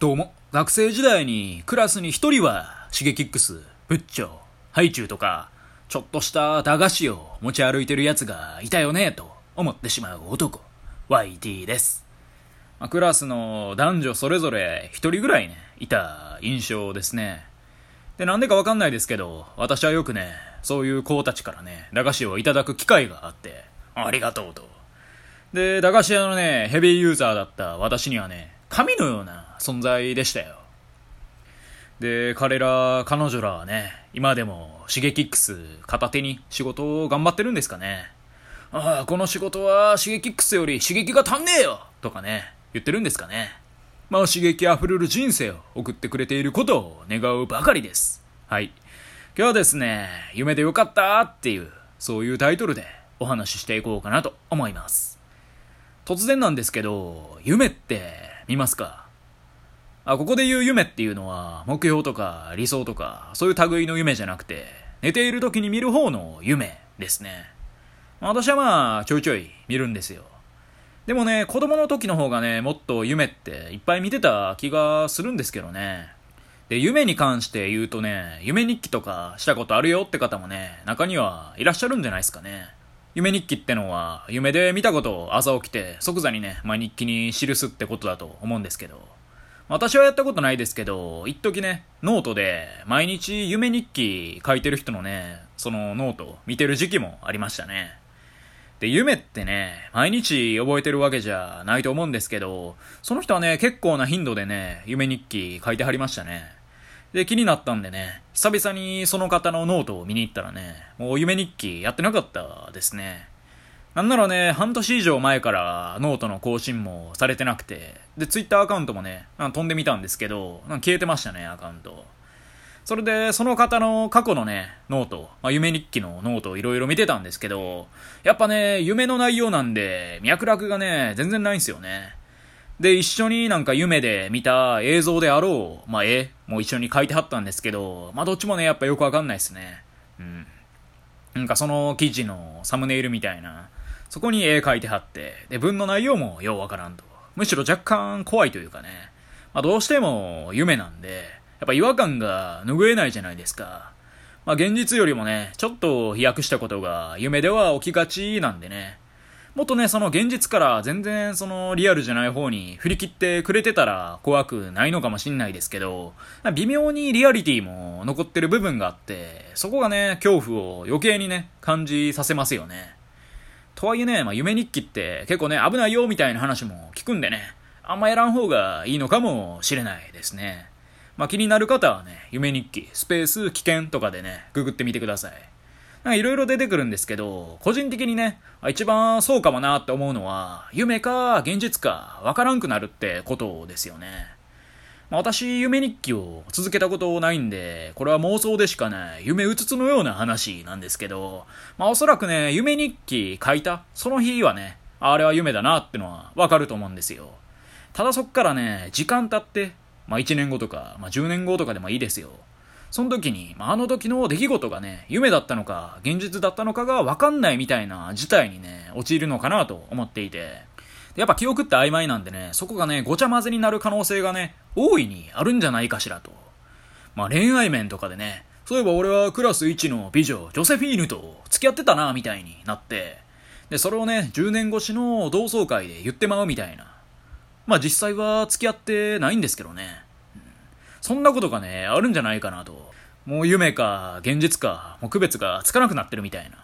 どうも、学生時代にクラスに一人は、シゲキックス、ブッチョ、ハイチュウとか、ちょっとした駄菓子を持ち歩いてる奴がいたよね、と思ってしまう男、YT です。まあクラスの男女それぞれ一人ぐらいね、いた印象ですね。で、なんでかわかんないですけど、私はよくね、そういう子たちからね、駄菓子をいただく機会があって、ありがとうと。で、駄菓子屋のね、ヘビーユーザーだった私にはね、神のような存在でしたよ。で、彼ら、彼女らはね、今でもシゲキックス片手に仕事を頑張ってるんですかね。ああ、この仕事はシゲキックスより刺激が足んねえよとかね、言ってるんですかね。まあ刺激あふれる人生を送ってくれていることを願うばかりです。はい。今日はですね、夢でよかったっていう、そういうタイトルでお話ししていこうかなと思います。突然なんですけど、夢って見ますか？あ、ここで言う夢っていうのは、目標とか理想とか、そういう類の夢じゃなくて、寝ている時に見る方の夢ですね。私はまあ、ちょいちょい見るんですよ。でもね、子供の時の方がね、もっと夢っていっぱい見てた気がするんですけどね。で、夢に関して言うとね、夢日記とかしたことあるよって方もね、中にはいらっしゃるんじゃないですかね。夢日記ってのは、夢で見たことを朝起きて即座にね、まあ、日記に記すってことだと思うんですけど、私はやったことないですけど、一時ね、ノートで毎日夢日記書いてる人のね、そのノート見てる時期もありましたね。で、夢ってね、毎日覚えてるわけじゃないと思うんですけど、その人はね、結構な頻度でね、夢日記書いてはりましたね。で、気になったんでね、久々にその方のノートを見に行ったらね、もう夢日記やってなかったですね。なんならね、半年以上前からノートの更新もされてなくて、で、ツイッターアカウントもね、飛んでみたんですけど、消えてましたね、アカウント。それで、その方の過去のね、ノート、まあ、夢日記のノートをいろいろ見てたんですけど、やっぱね、夢の内容なんで、脈絡がね、全然ないんですよね。で、一緒になんか夢で見た映像であろう、まあ、絵も一緒に書いてはったんですけど、まあ、どっちもね、やっぱよくわかんないですね。うん。なんかその記事のサムネイルみたいな、そこに絵描いてはって、で、文の内容もようわからんと。むしろ若干怖いというかね。まあ、どうしても夢なんで、やっぱ違和感が拭えないじゃないですか。まあ、現実よりもね、ちょっと飛躍したことが夢では起きがちなんでね。もっとね、その現実から全然そのリアルじゃない方に振り切ってくれてたら怖くないのかもしんないですけど、微妙にリアリティも残ってる部分があって、そこがね、恐怖を余計にね、感じさせますよね。とはいえね、まあ、夢日記って結構ね、危ないよみたいな話も聞くんでね、あんまやらん方がいいのかもしれないですね。まあ、気になる方はね、夢日記、スペース危険とかでね、ググってみてください。なんかいろいろ出てくるんですけど、個人的にね、一番そうかもなって思うのは、夢か現実かわからんくなるってことですよね。ま、私、夢日記を続けたことないんで、これは妄想でしかない夢うつつのような話なんですけど、まあおそらくね、夢日記書いた、その日はね、あれは夢だなってのはわかると思うんですよ。ただそっからね、時間経って、まあ1年後とか、まあ10年後とかでもいいですよ。その時に、まあ、あの時の出来事がね、夢だったのか、現実だったのかがわかんないみたいな事態にね、陥るのかなと思っていて、やっぱ記憶って曖昧なんでね、そこがね、ごちゃ混ぜになる可能性がね、大いにあるんじゃないかしらと。まあ恋愛面とかでね、そういえば俺はクラス1の美女、ジョセフィーヌと付き合ってたな、みたいになって、で、それをね、10年越しの同窓会で言ってまうみたいな。まあ実際は付き合ってないんですけどね。そんなことがね、あるんじゃないかなと。もう夢か、現実か、もう区別がつかなくなってるみたいな。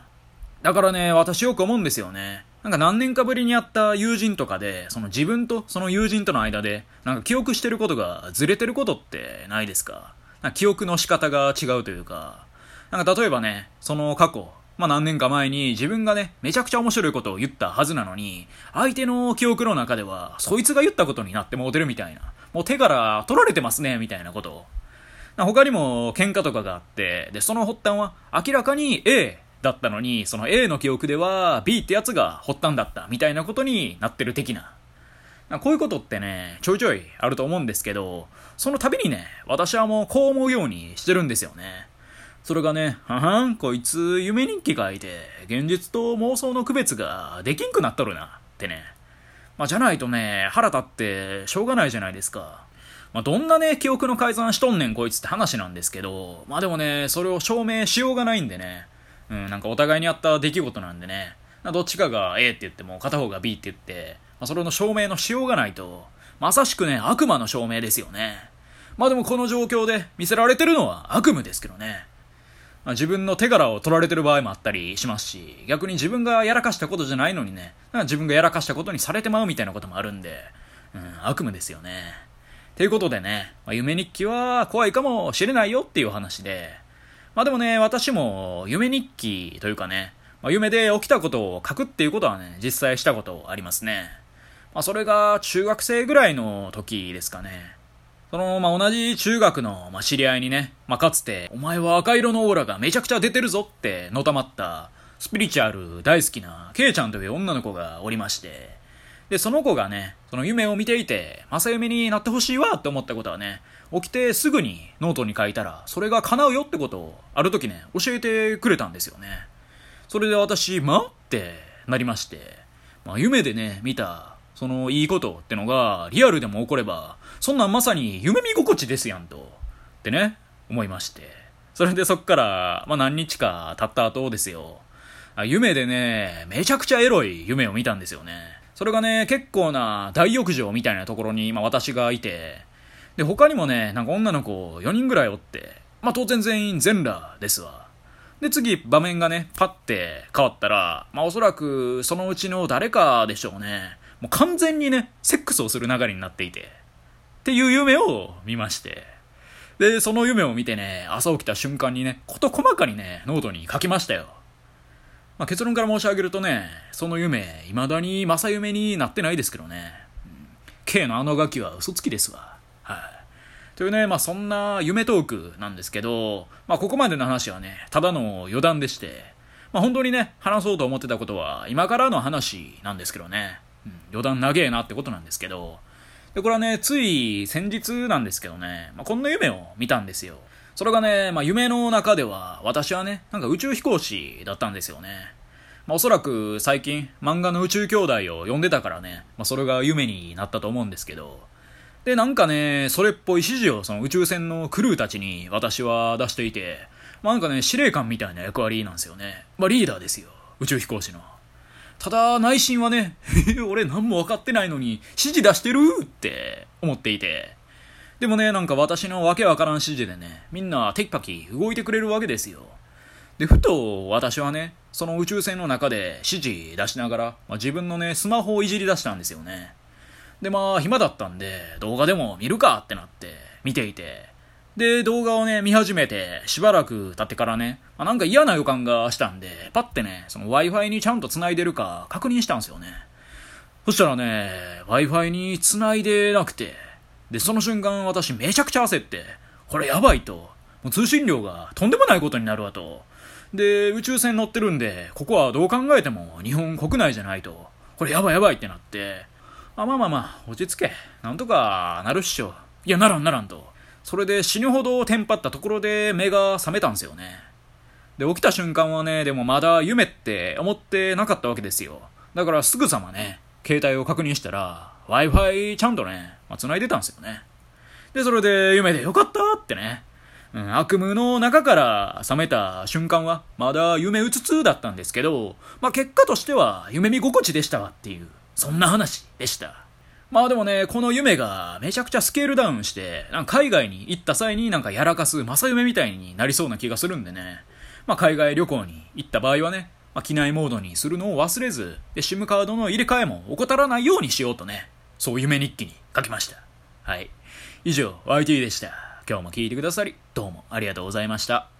だからね、私よく思うんですよね。なんか何年かぶりに会った友人とかで、その自分とその友人との間で、なんか記憶してることがずれてることってないですか？なんか記憶の仕方が違うというか、なんか例えばね、その過去、まあ何年か前に自分がね、めちゃくちゃ面白いことを言ったはずなのに、相手の記憶の中では、そいつが言ったことになってもうてるみたいな。もう手から取られてますね、みたいなことを。他にも喧嘩とかがあって、で、その発端は明らかに A だったのに、その A の記憶では B ってやつが発端だったみたいなことになってる的な。こういうことってね、ちょいちょいあると思うんですけど、その度にね、私はもうこう思うようにしてるんですよね。それがね、ははん、こいつ夢日記書いて、現実と妄想の区別ができんくなっとるな、ってね。まあ、じゃないとね、腹立ってしょうがないじゃないですか。まあ、どんなね、記憶の改ざんしとんねんこいつって話なんですけど、まあでもね、それを証明しようがないんでね、うん、なんかお互いにあった出来事なんでね、どっちかが A って言っても片方が B って言って、まあ、それの証明のしようがないと、まさしくね、悪魔の証明ですよね。まあでもこの状況で見せられてるのは悪夢ですけどね。まあ、自分の手柄を取られてる場合もあったりしますし、逆に自分がやらかしたことじゃないのにね、自分がやらかしたことにされてまうみたいなこともあるんで、うん、悪夢ですよね。ということでね、まあ、夢日記は怖いかもしれないよっていう話で、まあでもね、私も夢日記というかね、まあ、夢で起きたことを書くっていうことはね、実際したことありますね。まあそれが中学生ぐらいの時ですかね。その、まあ、同じ中学の、まあ、知り合いにね、まあ、かつて、お前は赤色のオーラがめちゃくちゃ出てるぞってのたまった、スピリチュアル大好きな、ケイちゃんという女の子がおりまして、で、その子がね、その夢を見ていて、正夢になってほしいわって思ったことはね、起きてすぐにノートに書いたら、それが叶うよってことを、ある時ね、教えてくれたんですよね。それで私、まってなりまして、まあ、夢でね、見た、そのいいことってのが、リアルでも起これば、そんなんまさに夢見心地ですやんと。ってね、思いまして。それでそっから、まあ、何日か経った後ですよ。夢でね、めちゃくちゃエロい夢を見たんですよね。それがね、結構な大浴場みたいなところに今私がいて、で、他にもね、なんか女の子4人ぐらいおって、まあ当然全員全裸ですわ。で、次、場面がね、パッて変わったら、まあおそらくそのうちの誰かでしょうね。もう完全にね、セックスをする流れになっていて。っていう夢を見まして。で、その夢を見てね、朝起きた瞬間にね、事細かにね、ノートに書きましたよ。まあ、結論から申し上げるとね、その夢、未だに正夢になってないですけどね。うん、K のあのガキは嘘つきですわ。はい。というね、まあそんな夢トークなんですけど、まあここまでの話はね、ただの余談でして、まあ本当にね、話そうと思ってたことは今からの話なんですけどね。うん、余談長えなってことなんですけど、で、これはね、つい先日なんですけどね、まあ、こんな夢を見たんですよ。それがね、まあ、夢の中では、私はね、なんか宇宙飛行士だったんですよね。まあ、おそらく最近、漫画の宇宙兄弟を読んでたからね、まあ、それが夢になったと思うんですけど、で、なんかね、それっぽい指示をその宇宙船のクルーたちに私は出していて、まあ、なんかね、司令官みたいな役割なんですよね。まあ、リーダーですよ。宇宙飛行士の。ただ、内心はね、俺何も分かってないのに指示出してるって思っていて。でもね、なんか私のわけわからん指示でね、みんなテキパキ動いてくれるわけですよ。で、ふと私はね、その宇宙船の中で指示出しながら、まあ、自分のね、スマホをいじり出したんですよね。で、まあ、暇だったんで、動画でも見るかってなって、見ていて、で、動画をね、見始めて、しばらく経ってからね、まあ、なんか嫌な予感がしたんで、パッてね、その Wi-Fi にちゃんと繋いでるか確認したんですよね。そしたらね、Wi-Fi に繋いでなくて、で、その瞬間私めちゃくちゃ焦って、これやばいと、もう通信量がとんでもないことになるわと。で、宇宙船乗ってるんで、ここはどう考えても日本国内じゃないと。これやばいやばいってなって、あ、まあまあまあ、落ち着け。なんとかなるっしょ。いや、ならんならんと。それで死ぬほどテンパったところで目が覚めたんですよね。で、起きた瞬間はね、でもまだ夢って思ってなかったわけですよ。だからすぐさまね、携帯を確認したら、Wi-Fi ちゃんとね、まあ、繋いでたんですよね。で、それで夢でよかったってね。うん、悪夢の中から覚めた瞬間は、まだ夢うつつだったんですけど、まあ結果としては夢見心地でしたわっていう、そんな話でした。まあでもね、この夢がめちゃくちゃスケールダウンして、なんか海外に行った際になんかやらかす正夢みたいになりそうな気がするんでね。まあ海外旅行に行った場合はね、まあ、機内モードにするのを忘れず、で、SIM カードの入れ替えも怠らないようにしようとね、そう夢日記に書きました。はい。以上、YT でした。今日も聞いてくださり、どうもありがとうございました。